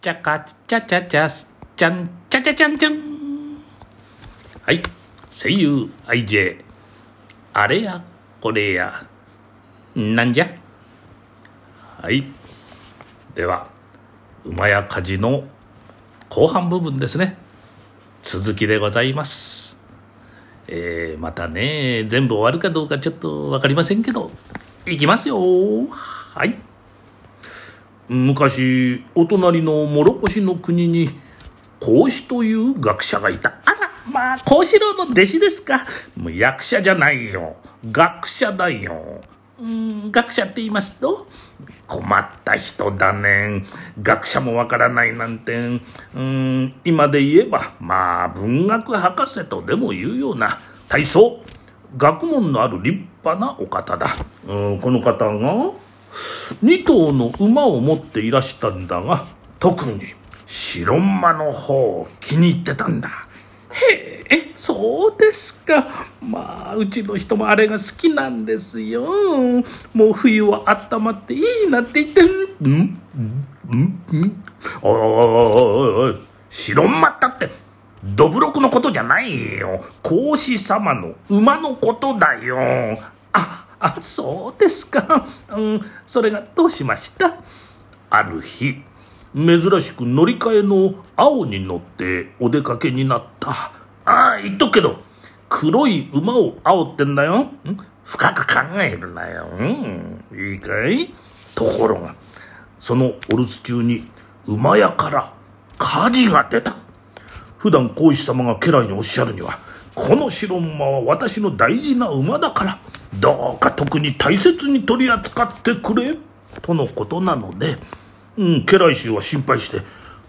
ちゃかちゃちゃちゃすちゃんちゃちゃちゃんちゃんはい。声優 IJ あれやこれや。なんじゃ？はい。では馬や火事の後半部分ですね。続きでございます。えー、またね全部終わるかどうかちょっと分かりませんけどいきますよ。はい。昔お隣の諸越の国に孔子という学者がいた。あらまあ孔子郎の弟子ですか。もう役者じゃないよ。学者だよ。うん学者って言いますと困った人だね学者もわからないなんてうん今で言えばまあ文学博士とでも言うような体操学問のある立派なお方だ。うんこの方が2頭の馬を持っていらしたんだが特に白馬の方を気に入ってたんだ。へえそうですか。まあうちの人もあれが好きなんですよ。もう冬はあったまっていいなって言ってん。んんおいおいおいおい。白馬ったってどぶろくのことじゃないよ。孔子様の馬のことだよ。ああそうですか。うんそれがどうしました？ある日珍しく乗り換えの青に乗ってお出かけになった。ああ言っとくけど黒い馬を青ってんだよ。ん深く考えるなよ。うんいいかい？ところがそのお留守中に馬屋から火事が出た。普段孔子様が家来におっしゃるにはこの白馬は私の大事な馬だから。どうか特に大切に取り扱ってくれとのことなので、うん、家来衆は心配して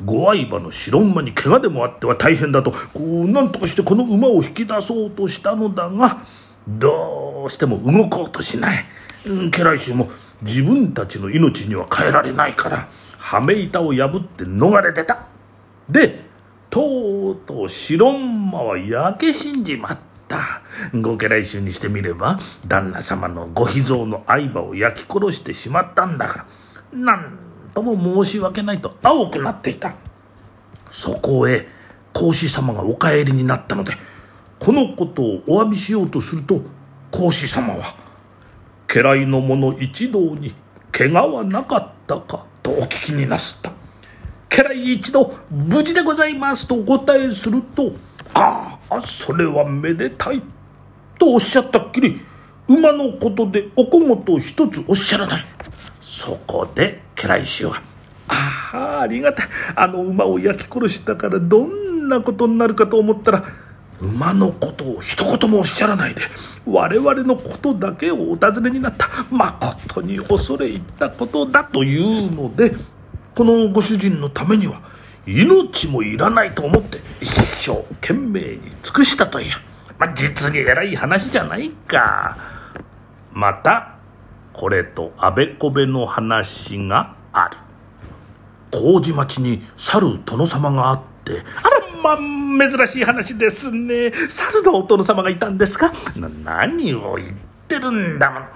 ご愛馬の白馬に怪我でもあっては大変だとこう何とかしてこの馬を引き出そうとしたのだがどうしても動こうとしない、うん、家来衆も自分たちの命には変えられないから羽目板を破って逃れてた。でとうとう白馬は焼け死んじまった。った。ご家来衆にしてみれば旦那様のご秘蔵の愛馬を焼き殺してしまったんだからなんとも申し訳ないと青くなっていた。そこへ孔子様がお帰りになったのでこのことをお詫びしようとすると孔子様は家来の者一同に怪我はなかったかとお聞きになすった。家来一同無事でございますとお答えするとあああそれはめでたいとおっしゃったっきり馬のことでお小言を一つおっしゃらない。そこで家来衆は「ああありがたい。あの馬を焼き殺したからどんなことになるかと思ったら馬のことを一言もおっしゃらないで我々のことだけをお尋ねになった。まことに恐れ入ったことだというのでこのご主人のためには命もいらないと思って一生懸命に尽くしたという、まあ、実に偉い話じゃないか。またこれとあべこべの話がある。麹町に猿殿様があってあらまあ珍しい話ですね。猿のお殿様がいたんですかな何を言ってるんだ。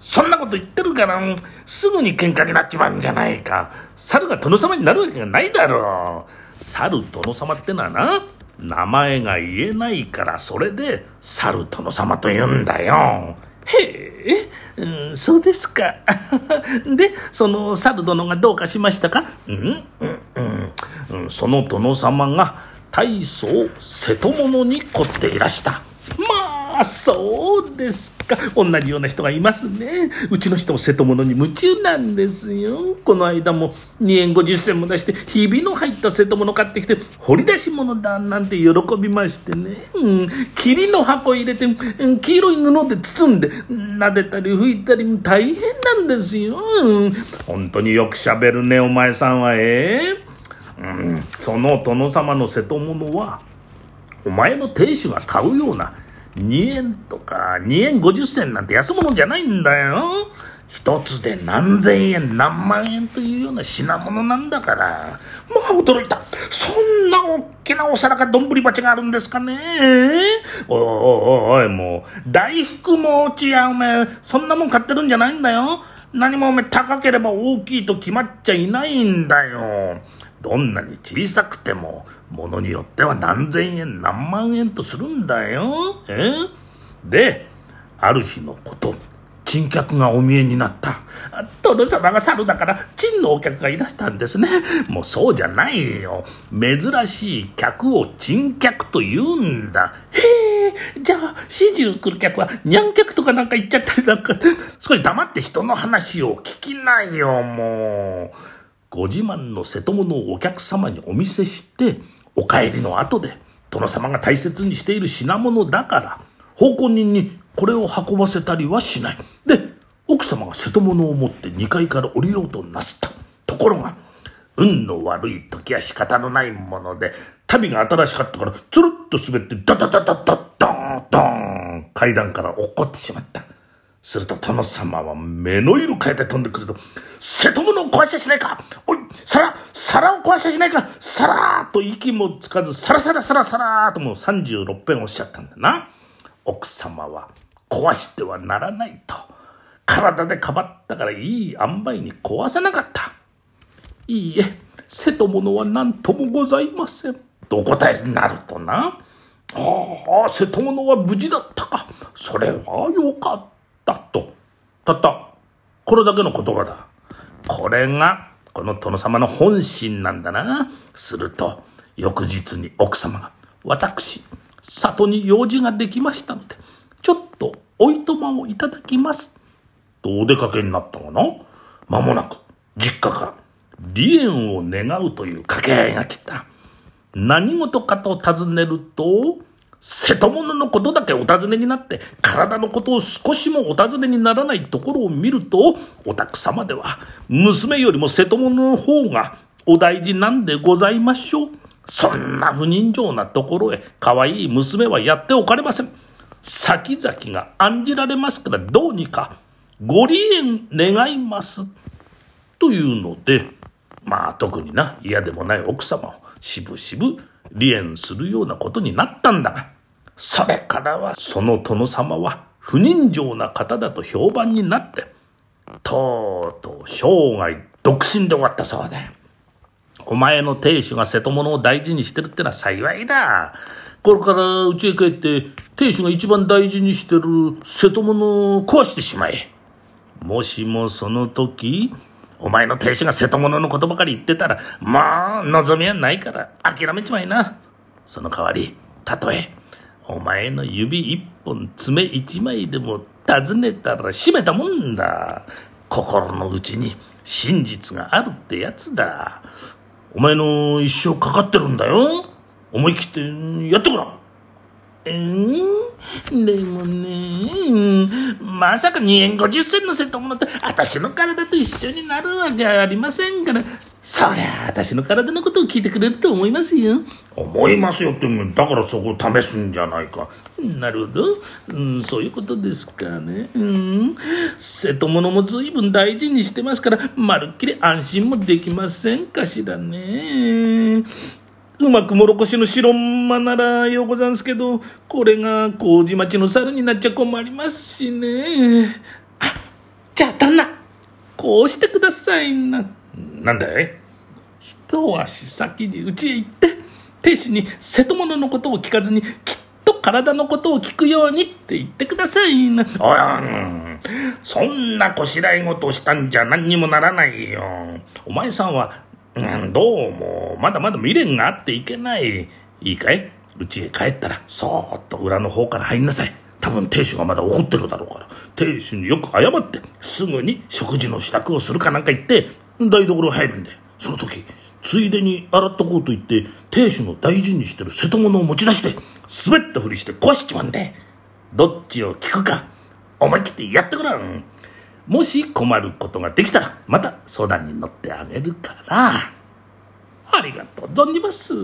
そんなこと言ってるからすぐに喧嘩になっちまうんじゃないか。猿が殿様になるわけがないだろう。猿殿様ってのはな名前が言えないからそれで猿殿様と言うんだよ。へえ、うん、そうですか。で、その猿殿がどうかしましたか？うん、うん、うん、その殿様が大層瀬戸物に凝っていらした。あそうですか。同じような人がいますね。うちの人も瀬戸物に夢中なんですよ。この間も2円50銭も出してひびの入った瀬戸物買ってきて掘り出し物だなんて喜びましてね、うん、霧の箱入れて、黄色い布で包んで撫でたり拭いたり大変なんですよ、うん、本当によくしゃべるねお前さんはええうん、その殿様の瀬戸物はお前の亭主が買うような2円とか2円50銭なんて安物じゃないんだよ。一つで何千円何万円というような品物なんだから。まあ驚いた。そんな大きなお皿か丼鉢があるんですかねおいおいおい、もう、大福餅やお前、そんなもん買ってるんじゃないんだよ。何もお前高ければ大きいと決まっちゃいないんだよ。どんなに小さくても、ものによっては何千円何万円とするんだよ。え？で、ある日のこと、珍客がお見えになった。殿様が猿だから、珍のお客がいらしたんですね。もうそうじゃないよ。珍しい客を珍客と言うんだ。へえ、じゃあ、始終来る客は、にゃん客とかなんか言っちゃったりなんか、少し黙って人の話を聞きないよ、もう。ご自慢の瀬戸物をお客様にお見せして、お帰りの後で、殿様が大切にしている品物だから、奉公人にこれを運ばせたりはしない。で、奥様が瀬戸物を持って2階から降りようとなすった。ところが、運の悪い時は仕方のないもので、旅が新しかったから、つるっと滑って、ダダダダダダンドーン階段から落っこってしまった。すると殿様は目の色変えて飛んでくると、瀬戸物を壊してしないかおい、皿、皿を壊してしないかさらーと息もつかず、さらさらさらさらーともう36遍おっしゃったんだな。奥様は壊してはならないと。体でかばったからいい塩梅に壊せなかった。いいえ、瀬戸物は何ともございません。とお答えになるとな。ああ、瀬戸物は無事だったか。それはよかったと。たった、これだけの言葉だ。これが、この殿様の本心なんだな。すると、翌日に奥様が、私、里に用事ができましたので、ちょっとおいとまをいただきます。とお出かけになったがな、間もなく実家から離縁を願うという掛け合いが来た。何事かと尋ねると、瀬戸物のことだけお尋ねになって、体のことを少しもお尋ねにならないところを見ると、お宅様では、娘よりも瀬戸物の方がお大事なんでございましょう。そんな不人情なところへ、可愛い娘はやっておかれません。先々が案じられますからどうにかご離縁願います。というので、まあ特にな嫌でもない奥様をしぶしぶ離縁するようなことになったんだが、それからはその殿様は不人情な方だと評判になって、とうとう生涯独身で終わったそうだ。お前の亭主が瀬戸物を大事にしてるってのは幸いだ。これから家へ帰って、亭主が一番大事にしてる瀬戸物を壊してしまえ。もしもその時、お前の亭主が瀬戸物のことばかり言ってたら、まあ、望みはないから諦めちまいな。その代わり、たとえ、お前の指一本、爪一枚でも尋ねたら閉めたもんだ。心の内に真実があるってやつだ。お前の一生かかってるんだよ。思い切ってやってごらん。えー、でもね、まさか2円50銭の瀬戸物と私の体と一緒になるわけありませんから、そりゃあ私の体のことを聞いてくれると思いますよ。思いますよって、だからそこを試すんじゃないか。なるほど。うん、そういうことですかね。うん。瀬戸物も随分大事にしてますから、まるっきり安心もできませんかしらね。うまくもろこしの白馬ならようござんすけど、これが麹町の猿になっちゃ困りますしね。あ、じゃあ旦那、こうしてくださいな。なんだい？一足先に家へ行って、亭主に瀬戸物のことを聞かずに、きっと体のことを聞くようにって言ってくださいな。おやん、そんなこしらえ事をしたんじゃ何にもならないよ。お前さんはうん、どうも、まだまだ未練があっていけない。いいかい？家へ帰ったら、そーっと裏の方から入んなさい。多分亭主がまだ怒ってるだろうから、亭主によく謝って、すぐに食事の支度をするかなんか言って、台所入るんで、その時、ついでに洗っとこうと言って、亭主の大事にしてる瀬戸物を持ち出して、滑ったふりして壊しちまうんで、どっちを聞くか、思い切ってやってごらん。もし困ることができたら、また相談に乗ってあげるから。ありがとう存じます。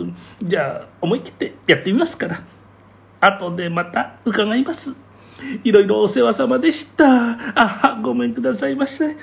じゃあ、思い切ってやってみますから。後でまた伺います。いろいろお世話様でした。あ、ごめんくださいませ。